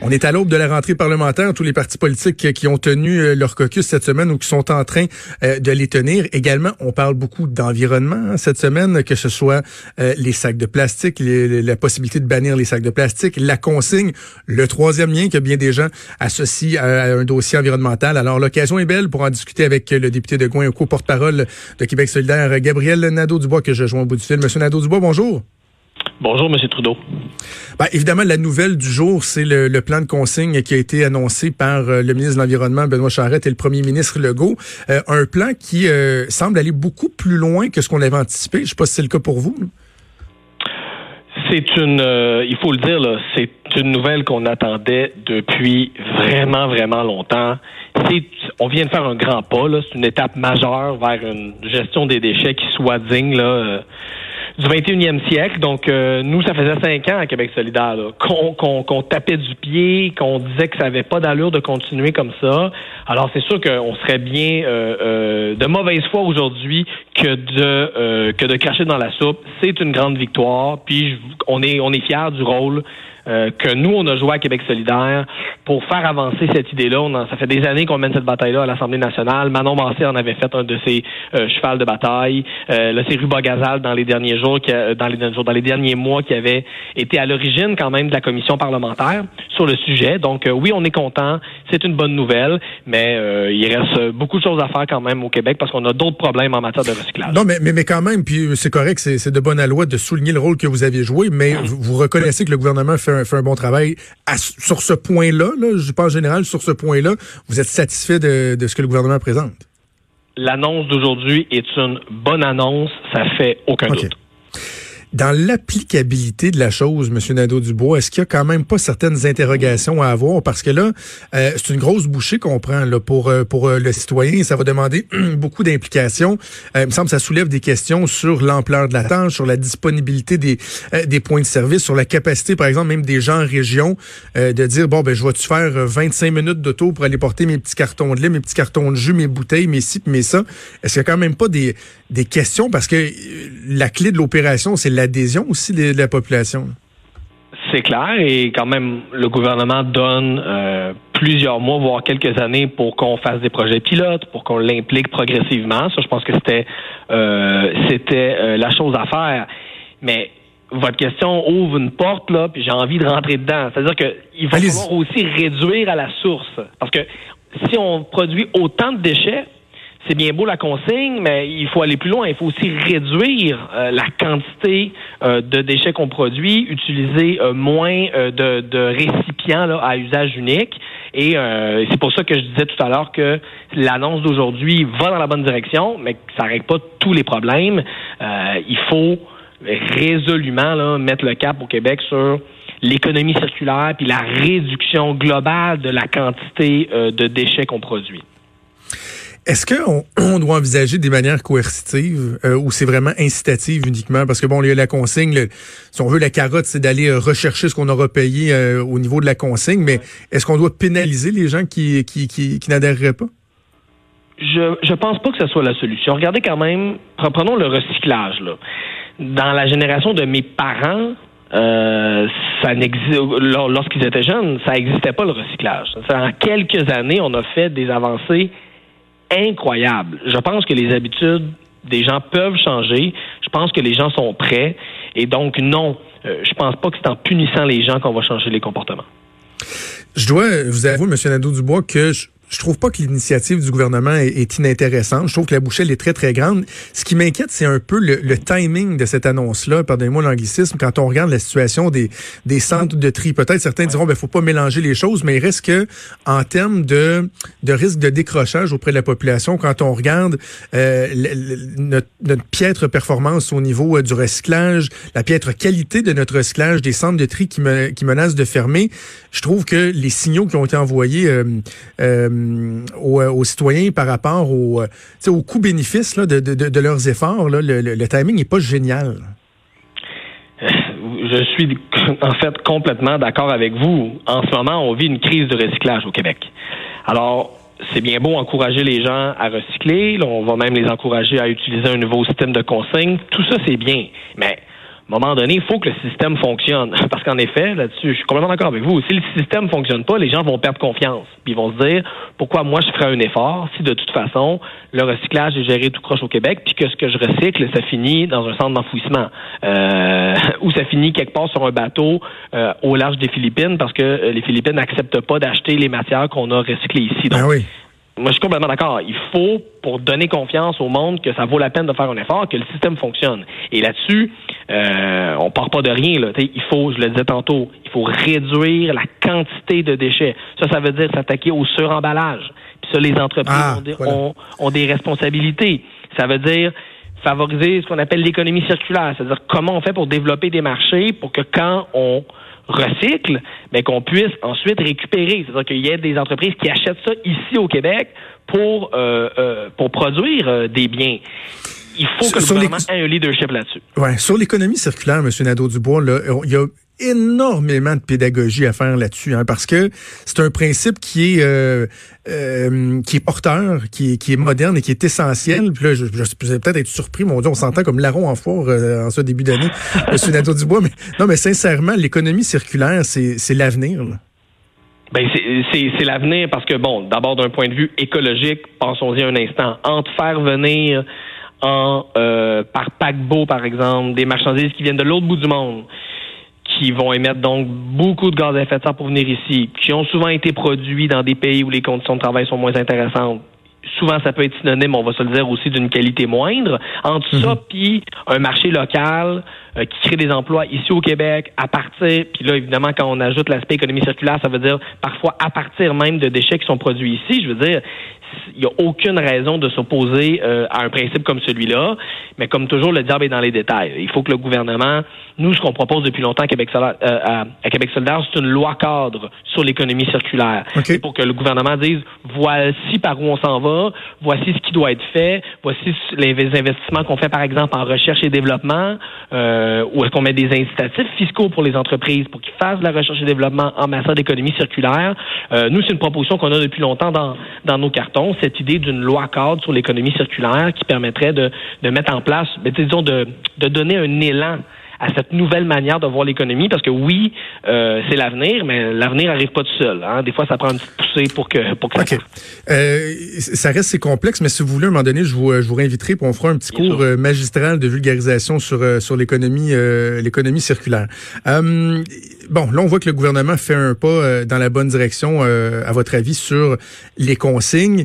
On est à l'aube de la rentrée parlementaire. Tous les partis politiques qui ont tenu euh, leur caucus cette semaine ou qui sont en train euh, de les tenir. Également, on parle beaucoup d'environnement hein, cette semaine, que ce soit euh, les sacs de plastique, la possibilité de bannir les sacs de plastique, la consigne, le troisième lien que bien des gens associent à, un dossier environnemental. Alors, l'occasion est belle pour en discuter avec le député de Gouin, co-porte-parole de Québec solidaire, Gabriel Nadeau-Dubois, que je joins au bout du fil. Monsieur Nadeau-Dubois, bonjour. Bonjour, M. Trudeau. Ben, évidemment, la nouvelle du jour, c'est le, plan de consigne qui a été annoncé par euh, le ministre de l'Environnement, Benoît Charette, et le premier ministre Legault. Euh, un plan qui euh, semble aller beaucoup plus loin que ce qu'on avait anticipé. Je ne sais pas si c'est le cas pour vous. C'est une, il faut le dire, c'est une nouvelle qu'on attendait depuis vraiment, vraiment longtemps. On vient de faire un grand pas. C'est une étape majeure vers une gestion des déchets qui soit digne. Là, du 21e siècle. Donc, euh, nous, ça faisait cinq ans à Québec solidaire qu'on tapait du pied, qu'on disait que ça n'avait pas d'allure de continuer comme ça. Alors, c'est sûr qu'on serait bien euh, euh, de mauvaise foi aujourd'hui que de que de cracher dans la soupe. C'est une grande victoire. Puis, on est on est fiers du rôle euh, que nous, on a joué à Québec solidaire pour faire avancer cette idée-là. Ça fait des années qu'on mène cette bataille-là à l'Assemblée nationale. Manon Massé en avait fait un de ses euh, chevals de bataille. Euh, là, c'est Ruba Gazal dans les derniers jours, qui dans les jours, dans les derniers mois, qui avait été à l'origine quand même de la commission parlementaire sur le sujet. Donc, oui, on est content. C'est une bonne nouvelle, mais il reste beaucoup de choses à faire quand même au Québec parce qu'on a d'autres problèmes en matière de recyclage. Non, mais, mais, mais quand même, puis c'est correct, c'est de bonne loi de souligner le rôle que vous aviez joué, mais vous, vous reconnaissez que le gouvernement fait fait un bon travail sur ce point-là. Là, je pas en général sur ce point-là. Vous êtes satisfait de, ce que le gouvernement présente? L'annonce d'aujourd'hui est une bonne annonce. Ça fait aucun doute. Dans l'applicabilité de la chose, M. Nadeau-Dubois, est-ce qu'il y a quand même pas certaines interrogations à avoir? Parce que là, euh, c'est une grosse bouchée qu'on prend là, pour, euh, pour euh, le citoyen. Ça va demander beaucoup d'implications. il me semble que ça soulève des questions sur l'ampleur de la tâche, sur la disponibilité des, des points de service, sur la capacité, par exemple, même des gens en région de dire, bon, ben je vais-tu faire 25 minutes d'auto pour aller porter mes petits cartons de lait, mes petits cartons de jus, mes bouteilles, mes ci, mes ça? Est-ce qu'il y a quand même pas des, des questions? Parce que la clé de l'opération, c'est l'adhésion aussi de, la population? C'est clair et quand même le gouvernement donne euh, plusieurs mois, voire quelques années pour qu'on fasse des projets pilotes, pour qu'on l'implique progressivement. Ça, je pense que c'était euh, c'était euh, la chose à faire. Mais votre question ouvre une porte là, puis j'ai envie de rentrer dedans. C'est-à-dire qu'il va falloir aussi réduire à la source, parce que si on produit autant de déchets, c'est bien beau la consigne, mais il faut aller plus loin. Il faut aussi réduire euh, la quantité euh, de déchets qu'on produit, utiliser euh, moins de, récipients à usage unique. Et c'est pour ça que je disais tout à l'heure que l'annonce d'aujourd'hui va dans la bonne direction, mais que ça règle pas tous les problèmes. il faut résolument mettre le cap au Québec sur l'économie circulaire puis la réduction globale de la quantité de déchets qu'on produit. Est-ce qu'on on doit envisager des manières coercitives euh, ou c'est vraiment incitative uniquement? Parce que bon, il y a la consigne, si on veut la carotte, c'est d'aller euh, rechercher ce qu'on aura payé euh, au niveau de la consigne, mais est-ce qu'on doit pénaliser les gens qui, qui, qui, n'adhéreraient pas? Je je pense pas que ce soit la solution. Regardez quand même, prenons le recyclage. Là. Dans la génération de mes parents, ça lorsqu'ils étaient jeunes, ça n'existait pas le recyclage. En quelques années, on a fait des avancées incroyable. Je pense que les habitudes des gens peuvent changer. Je pense que les gens sont prêts. Et donc, non, euh, je pense pas que c'est en punissant les gens qu'on va changer les comportements. Je dois vous avouer, M. Nadeau-Dubois, que je, je trouve pas que l'initiative du gouvernement est, inintéressante. Je trouve que la bouchelle est très, très grande. Ce qui m'inquiète, c'est un peu le, timing de cette annonce-là. Pardonnez-moi l'anglicisme. Quand on regarde la situation des, des centres de tri, peut-être certains diront, ben, faut pas mélanger les choses, mais il reste que, en termes de, de risque de décrochage auprès de la population, quand on regarde euh, notre, piètre performance au niveau euh, du recyclage, la piètre qualité de notre recyclage, des centres de tri qui, me, qui menacent de fermer, je trouve que les signaux qui ont été envoyés euh, euh euh, aux, citoyens par rapport au, euh, au coût-bénéfice de, leurs efforts. le, timing n'est pas génial. Je suis en fait complètement d'accord avec vous. En ce moment, on vit une crise de recyclage au Québec. Alors, c'est bien beau encourager les gens à recycler. on va même les encourager à utiliser un nouveau système de consigne. Tout ça, c'est bien. Mais à un moment donné, il faut que le système fonctionne. Parce qu'en effet, là-dessus, je suis complètement d'accord avec vous. Si le système ne fonctionne pas, les gens vont perdre confiance. Puis ils vont se dire, pourquoi moi je ferais un effort si de toute façon, le recyclage est géré tout croche au Québec, puis que ce que je recycle, ça finit dans un centre d'enfouissement. Euh, ou ça finit quelque part sur un bateau euh, au large des Philippines, parce que euh, les Philippines n'acceptent pas d'acheter les matières qu'on a recyclées ici. Donc, ah oui. Moi, je suis complètement d'accord. Il faut, pour donner confiance au monde, que ça vaut la peine de faire un effort, que le système fonctionne. Et là-dessus, euh, on part pas de rien. Là. il faut, je le disais tantôt, il faut réduire la quantité de déchets. Ça, ça veut dire s'attaquer au suremballage. Puis ça, les entreprises ah, ont, ont, des responsabilités. Ça veut dire favoriser ce qu'on appelle l'économie circulaire, c'est-à-dire comment on fait pour développer des marchés pour que quand on recycle, mais qu'on puisse ensuite récupérer. C'est-à-dire qu'il y ait des entreprises qui achètent ça ici au Québec pour, euh, euh, pour produire euh, des biens. Il faut que le gouvernement ait un leadership là-dessus. Ouais, sur l'économie circulaire, M. Nadeau-Dubois, il y a énormément de pédagogie à faire là-dessus, hein, parce que c'est un principe qui est euh, euh, qui est porteur, qui est, qui est moderne et qui est essentiel. Puis là, je, je, peut-être être surpris, mon Dieu, on s'entend comme larron en foire euh, en ce début d'année, M. Nadeau-Dubois, mais non, mais sincèrement, l'économie circulaire, c'est l'avenir. Ben c'est l'avenir parce que bon, d'abord d'un point de vue écologique, pensons-y un instant, entre faire venir en par paquebot par exemple des marchandises qui viennent de l'autre bout du monde qui vont émettre donc beaucoup de gaz à effet de serre pour venir ici, qui ont souvent été produits dans des pays où les conditions de travail sont moins intéressantes. Souvent, ça peut être synonyme, on va se le dire aussi, d'une qualité moindre. Entre ça, mhm. puis un marché local euh, qui crée des emplois ici au Québec, à partir, puis là, évidemment, quand on ajoute l'aspect économie circulaire, ça veut dire parfois à partir même de déchets qui sont produits ici. Je veux dire, il n'y a aucune raison de s'opposer euh, à un principe comme celui-là. Mais comme toujours, le diable est dans les détails. Il faut que le gouvernement, nous, ce qu'on propose depuis longtemps à Québec euh, à, Québec solidaire, c'est une loi cadre sur l'économie circulaire. Pour que le gouvernement dise, voici par où on s'en va, voici ce qui doit être fait, voici les investissements qu'on fait, par exemple, en recherche et développement, euh, où est-ce qu'on met des incitatifs fiscaux pour les entreprises pour qu'ils fassent de la recherche et développement en matière d'économie circulaire. Euh, nous, c'est une proposition qu'on a depuis longtemps dans, dans nos cartons cette idée d'une loi cadre sur l'économie circulaire qui permettrait de, mettre en place, ben, disons, de donner un élan à cette nouvelle manière de voir l'économie, parce que oui, euh, c'est l'avenir, mais l'avenir n'arrive pas tout seul. Hein. Des fois, ça prend une petite poussée pour que, pour que ça euh, Ça reste c'est complexe, mais si vous voulez, à un moment donné, je vous, je vous réinviterai pour on fera un petit cours euh, magistral de vulgarisation sur, euh, sur l'économie l'économie circulaire. bon, là, on voit que le gouvernement fait un pas dans la bonne direction, à votre avis, sur les consignes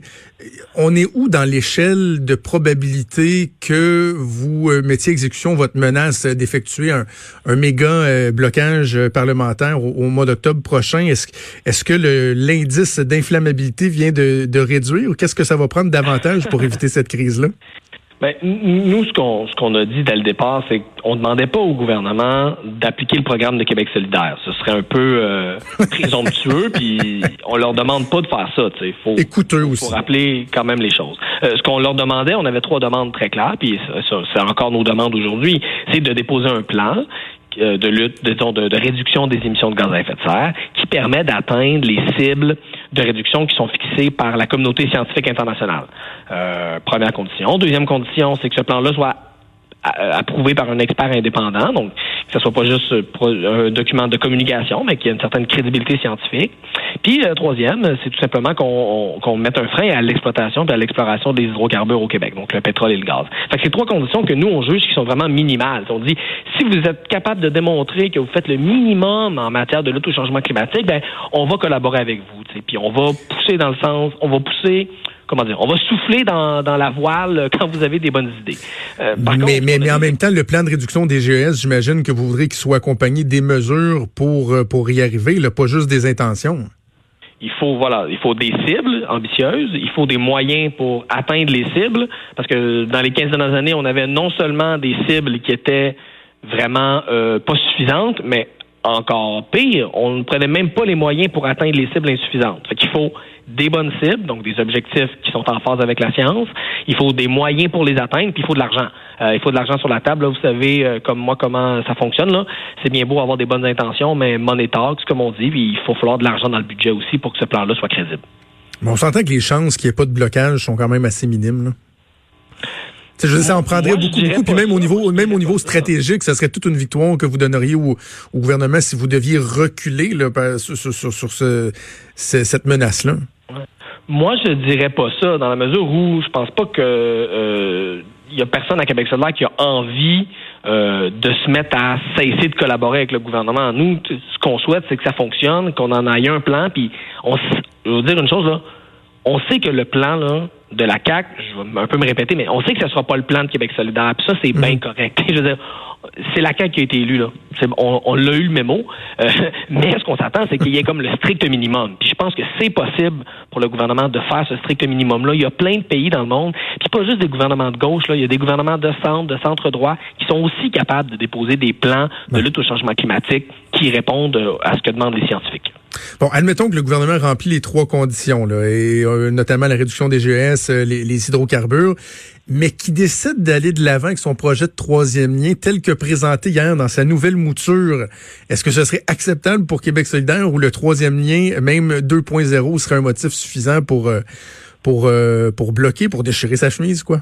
on est où dans l'échelle de probabilité que vous euh, mettiez exécution votre menace d'effectuer un, méga euh, blocage parlementaire au, mois d'octobre prochain? Est-ce est que l'indice d'inflammabilité vient de, de réduire ou qu'est-ce que ça va prendre davantage pour éviter cette crise-là? Ben, nous, ce qu'on ce qu'on a dit dès le départ, c'est qu'on demandait pas au gouvernement d'appliquer le programme de Québec solidaire. Ce serait un peu euh, présomptueux, puis on leur demande pas de faire ça. Il faut, aussi. faut rappeler quand même les choses. Euh, ce qu'on leur demandait, on avait trois demandes très claires, puis c'est encore nos demandes aujourd'hui, c'est de déposer un plan de lutte, de, réduction des émissions de gaz à effet de serre, qui permet d'atteindre les cibles de réduction qui sont fixées par la communauté scientifique internationale. Euh, première condition. Deuxième condition, c'est que ce plan-là soit approuvé par un expert indépendant, donc que ce soit pas juste un document de communication, mais qu'il y ait une certaine crédibilité scientifique. Puis le troisième, c'est tout simplement qu'on qu'on mette un frein à l'exploitation et à l'exploration des hydrocarbures au Québec, donc le pétrole et le gaz. Fait que c'est trois conditions que nous on juge qui sont vraiment minimales. On dit si vous êtes capable de démontrer que vous faites le minimum en matière de lutte au changement climatique, ben on va collaborer avec vous. Puis on va pousser dans le sens, on va pousser comment dire, on va souffler dans, la voile quand vous avez des bonnes idées. Euh, mais, mais, en même temps, le plan de réduction des GES, j'imagine que vous voudrez qu'il soit accompagné des mesures pour, euh, pour y arriver, là, pas juste des intentions. Il faut voilà, il faut des cibles ambitieuses, il faut des moyens pour atteindre les cibles, parce que dans les 15 dernières années, on avait non seulement des cibles qui étaient vraiment euh, pas suffisantes, mais encore pire, on ne prenait même pas les moyens pour atteindre les cibles insuffisantes. Fait qu'il faut des bonnes cibles, donc des objectifs qui sont en phase avec la science. Il faut des moyens pour les atteindre, puis il faut de l'argent. Euh, il faut de l'argent sur la table. Là, vous savez, euh, comme moi, comment ça fonctionne. Là. C'est bien beau avoir des bonnes intentions, mais money talks, comme on dit, puis il faut falloir de l'argent dans le budget aussi pour que ce plan-là soit crédible. on s'entend que les chances qu'il n'y ait pas de blocage sont quand même assez minimes. Là. Je ça en prendrait beaucoup, beaucoup. Puis même au niveau, même au niveau stratégique, ça serait toute une victoire que vous donneriez au, gouvernement si vous deviez reculer là, sur, sur, sur ce, cette menace-là. Moi, je dirais pas ça, dans la mesure où je pense pas que euh, y a personne à Québec solidaire qui a envie euh, de se mettre à cesser de collaborer avec le gouvernement. Nous, ce qu'on souhaite, c'est que ça fonctionne, qu'on en ait un plan, puis on, je veux dire une chose là, on sait que le plan là de la CAC, je vais un peu me répéter, mais on sait que ce sera pas le plan de Québec solidaire. Puis ça, c'est bien mhm. correct. je veux dire, c'est la CAQ qui a été élue, là. On, on l'a eu le mémo. Euh, mais ce qu'on s'attend, c'est qu'il y ait comme le strict minimum. Puis je pense que c'est possible pour le gouvernement de faire ce strict minimum-là. Il y a plein de pays dans le monde, puis pas juste des gouvernements de gauche, là. Il y a des gouvernements de centre, de centre droit, qui sont aussi capables de déposer des plans de lutte au changement climatique qui répondent à ce que demandent les scientifiques. Bon, admettons que le gouvernement remplit les trois conditions, là, et euh, notamment la réduction des GS, euh, les, les, hydrocarbures, mais qui décide d'aller de l'avant avec son projet de troisième lien tel que présenté hier dans sa nouvelle mouture. Est-ce que ce serait acceptable pour Québec solidaire ou le troisième lien, même 2.0, serait un motif suffisant pour, euh, pour, pour bloquer, pour déchirer sa chemise, quoi?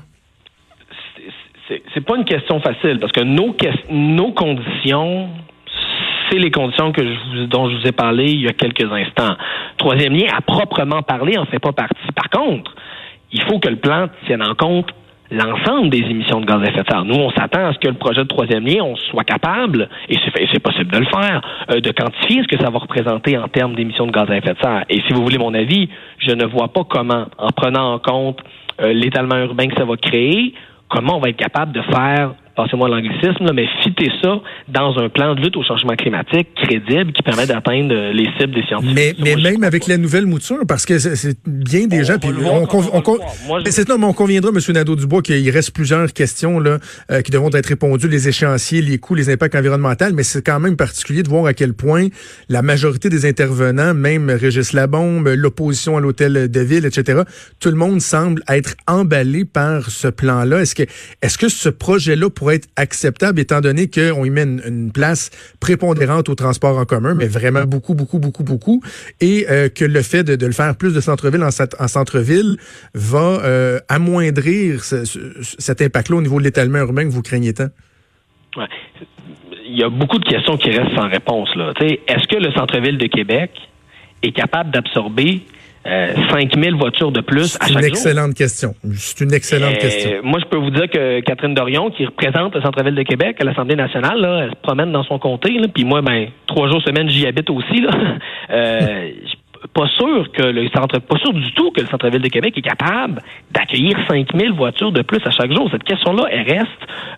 C'est pas une question facile parce que nos, conditions c'est les conditions dont je vous ai parlé il y a quelques instants. Troisième lien, à proprement parler, en fait pas partie. Par contre, il faut que le plan tienne en compte l'ensemble des émissions de gaz à effet de serre. Nous, on s'attend à ce que le projet de troisième lien, on soit capable, et c'est possible de le faire, euh, de quantifier ce que ça va représenter en termes d'émissions de gaz à effet de serre. Et si vous voulez mon avis, je ne vois pas comment, en prenant en compte euh, l'étalement urbain que ça va créer, comment on va être capable de faire passez-moi l'anglicisme, mais fitter ça dans un plan de lutte au changement climatique crédible qui permet d'atteindre les cibles des scientifiques. Mais, mais même avec la nouvelle mouture, parce que c'est bien gens, puis on, on, on, conviendra, M. Nadeau-Dubois, qu'il reste plusieurs questions là euh, qui devront être répondues, les échéanciers, les coûts, les impacts environnementaux, mais c'est quand même particulier de voir à quel point la majorité des intervenants, même Régis Labombe, l'opposition à l'hôtel de ville, etc., tout le monde semble être emballé par ce plan-là. Est-ce que, est-ce que ce projet-là pourrait être acceptable étant donné qu'on y met une, place prépondérante au transport en commun, mais vraiment beaucoup, beaucoup, beaucoup, beaucoup, et euh, que le fait de, le faire plus de centre-ville en, centre-ville va euh, amoindrir cet impact-là au niveau de l'étalement urbain que vous craignez tant? Il y a beaucoup de questions qui restent sans réponse. Est-ce que le centre-ville de Québec est capable d'absorber 5000 euh, voitures de plus à chaque jour? C'est une excellente question. C'est une excellente euh, question. Moi, je peux vous dire que Catherine Dorion, qui représente le centre-ville de Québec à l'Assemblée nationale, là, elle se promène dans son comté. Puis moi, ben, trois jours semaine, j'y habite aussi. Là. euh, pas sûr que le centre, pas sûr du tout que le centre-ville de Québec est capable d'accueillir 5000 voitures de plus à chaque jour. Cette question-là, elle reste,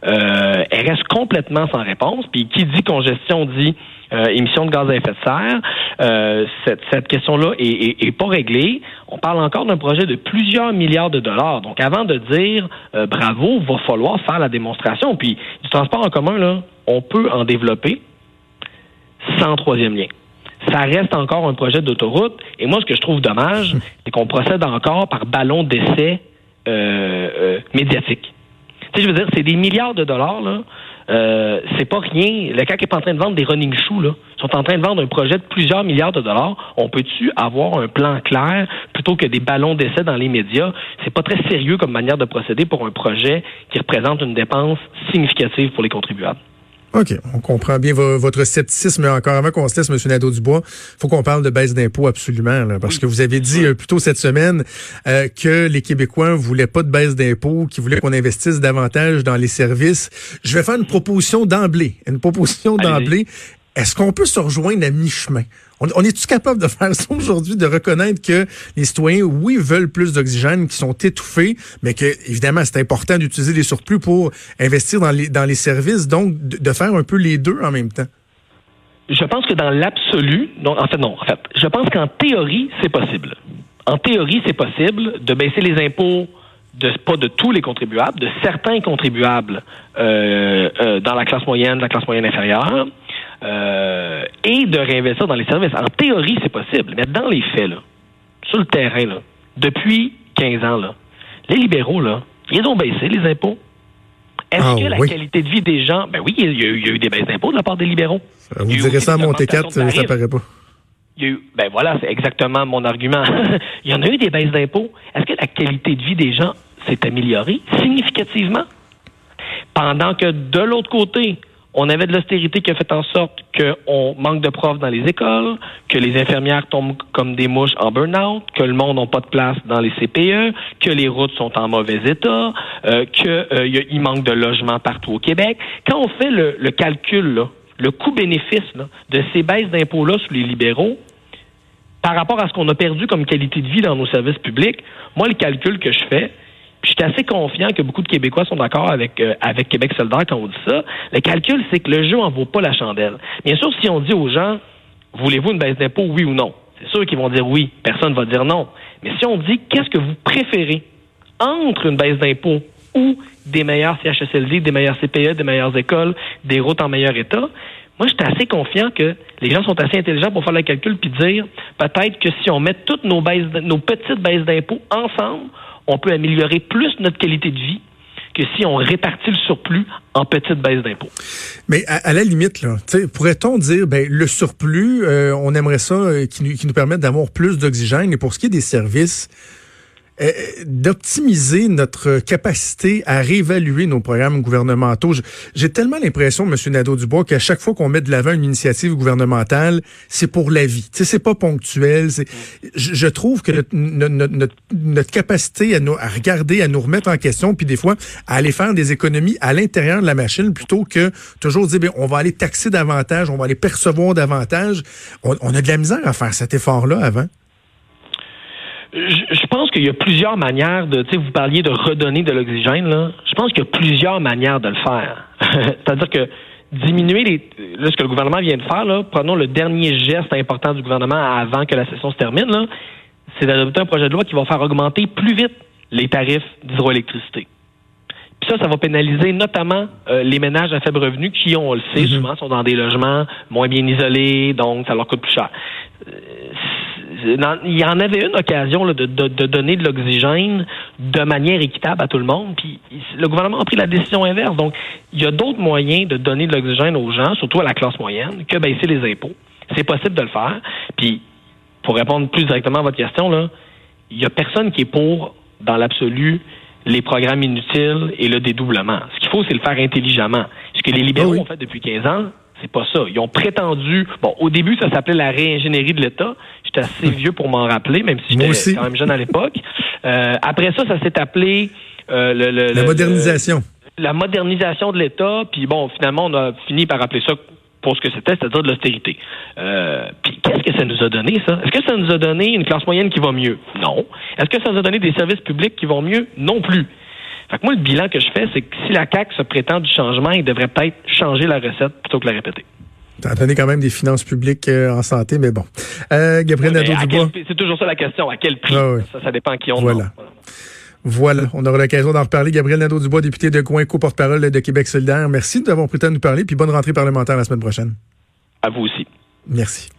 euh, elle reste complètement sans réponse. Puis qui dit congestion dit euh, émissions de gaz à effet de serre. Euh, cette, cette question-là est, est, pas réglée. On parle encore d'un projet de plusieurs milliards de dollars. Donc, avant de dire euh, bravo, va falloir faire la démonstration. Puis, du transport en commun, là, on peut en développer sans troisième lien ça reste encore un projet d'autoroute. Et moi, ce que je trouve dommage, c'est qu'on procède encore par ballon d'essai euh, euh, médiatique. Tu sais, je veux dire, c'est des milliards de dollars, là. Euh, c'est pas rien. Le CAC est en train de vendre des running shoes. Ils sont en train de vendre un projet de plusieurs milliards de dollars. On peut-tu avoir un plan clair plutôt que des ballons d'essai dans les médias? C'est pas très sérieux comme manière de procéder pour un projet qui représente une dépense significative pour les contribuables. OK, on comprend bien votre scepticisme. Mais encore avant qu'on se laisse, M. Nadeau-Dubois, faut qu'on parle de baisse d'impôts absolument. parce que vous avez dit euh, plus tôt cette semaine euh, que les Québécois voulaient pas de baisse d'impôts, qu'ils voulaient qu'on investisse davantage dans les services. Je vais faire une proposition d'emblée. Une proposition d'emblée. Est-ce qu'on peut se rejoindre à mi-chemin? On, est-tu capable de faire ça aujourd'hui, de reconnaître que les citoyens, oui, veulent plus d'oxygène, qui sont étouffés, mais que, évidemment, c'est important d'utiliser les surplus pour investir dans les, dans les services, donc de, faire un peu les deux en même temps? Je pense que dans l'absolu, non, en fait, non, en fait, je pense qu'en théorie, c'est possible. En théorie, c'est possible de baisser les impôts de pas de tous les contribuables, de certains contribuables euh, euh, dans la classe moyenne, la classe moyenne inférieure, euh, et de réinvestir dans les services. En théorie, c'est possible, mais dans les faits, là, sur le terrain, là, depuis 15 ans, là, les libéraux, là, ils ont baissé les impôts. Est-ce ah que la qualité de vie des gens, ben oui, il y, a eu, des baisses d'impôts de la part des libéraux. Vous direz ça à Monté 4, ça paraît pas. Il y a eu, ben voilà, c'est exactement mon argument. il y en a eu des baisses d'impôts. Est-ce que la qualité de vie des gens s'est amélioré significativement? Pendant que de l'autre côté, on avait de l'austérité qui a fait en sorte qu'on manque de profs dans les écoles, que les infirmières tombent comme des mouches en burn-out, que le monde n'a pas de place dans les CPE, que les routes sont en mauvais état, euh, qu'il euh, manque de logements partout au Québec. Quand on fait le, calcul, le coût-bénéfice de ces baisses d'impôts-là sous les libéraux, par rapport à ce qu'on a perdu comme qualité de vie dans nos services publics, moi, le calcul que je fais, je suis assez confiant que beaucoup de Québécois sont d'accord avec, euh, avec Québec solidaire quand on dit ça. Le calcul, c'est que le jeu en vaut pas la chandelle. Bien sûr, si on dit aux gens, voulez-vous une baisse d'impôt, oui ou non? C'est sûr qu'ils vont dire oui. Personne ne va dire non. Mais si on dit, qu'est-ce que vous préférez? Entre une baisse d'impôt ou des meilleurs CHSLD, des meilleurs CPE, des meilleures écoles, des routes en meilleur état, moi, je suis assez confiant que les gens sont assez intelligents pour faire le calcul puis dire peut-être que si on met toutes nos, baisses, nos petites baisses d'impôts ensemble, on peut améliorer plus notre qualité de vie que si on répartit le surplus en petites baisses d'impôts. Mais à, la limite, là, pourrait-on dire, ben, le surplus, euh, on aimerait ça euh, qui, nous, qui nous permette d'avoir plus d'oxygène, et pour ce qui est des services, euh, d'optimiser notre capacité à réévaluer nos programmes gouvernementaux. J'ai tellement l'impression, M. Nadeau-Dubois, qu'à chaque fois qu'on met de l'avant une initiative gouvernementale, c'est pour la vie. C'est pas ponctuel. Je, trouve que notre, capacité à, nous, à regarder, à nous remettre en question, puis des fois, à aller faire des économies à l'intérieur de la machine, plutôt que toujours dire, bien, on va aller taxer davantage, on va aller percevoir davantage. On a de la misère à faire cet effort-là avant. Je, pense qu'il y a plusieurs manières de, tu sais, vous parliez de redonner de l'oxygène, là. Je pense qu'il y a plusieurs manières de le faire. C'est-à-dire que diminuer les, là, ce que le gouvernement vient de faire, là, prenons le dernier geste important du gouvernement avant que la session se termine, là, c'est d'adopter un projet de loi qui va faire augmenter plus vite les tarifs d'hydroélectricité. Puis ça, ça va pénaliser notamment euh, les ménages à faible revenu qui, on le sait, mm-hmm. souvent sont dans des logements moins bien isolés, donc ça leur coûte plus cher. Il y en avait une occasion de, donner de l'oxygène de manière équitable à tout le monde, puis le gouvernement a pris la décision inverse. Donc, il y a d'autres moyens de donner de l'oxygène aux gens, surtout à la classe moyenne, que baisser les impôts. C'est possible de le faire. Puis, pour répondre plus directement à votre question, là, il y a personne qui est pour, dans l'absolu, les programmes inutiles et le dédoublement. Ce qu'il faut, c'est le faire intelligemment. Ce que les libéraux ah ont fait depuis 15 ans, c'est pas ça. Ils ont prétendu. Bon, au début, ça s'appelait la réingénierie de l'État. J'étais assez vieux pour m'en rappeler, même si j'étais quand même jeune à l'époque. Euh, après ça, ça s'est appelé euh, le, la modernisation. la modernisation de l'État. Puis bon, finalement, on a fini par appeler ça pour ce que c'était, c'est-à-dire de l'austérité. Euh, puis qu'est-ce que ça nous a donné, ça? Est-ce que ça nous a donné une classe moyenne qui va mieux? Non. Est-ce que ça nous a donné des services publics qui vont mieux? Non plus. Fait que moi, le bilan que je fais, c'est que si la CAQ se prétend du changement, il devrait peut-être changer la recette plutôt que la répéter. T'as donné quand même des finances publiques euh, en santé, mais bon. Euh, Gabriel Nadeau-Dubois. C'est toujours ça la question. À quel prix? Ah ça, ça dépend à qui on voilà. Voilà, on aura l'occasion d'en reparler. Gabriel Nadeau-Dubois, député de Coinco, porte-parole de Québec solidaire. Merci d'avoir pris le temps de nous parler, puis bonne rentrée parlementaire la semaine prochaine. À vous aussi. Merci.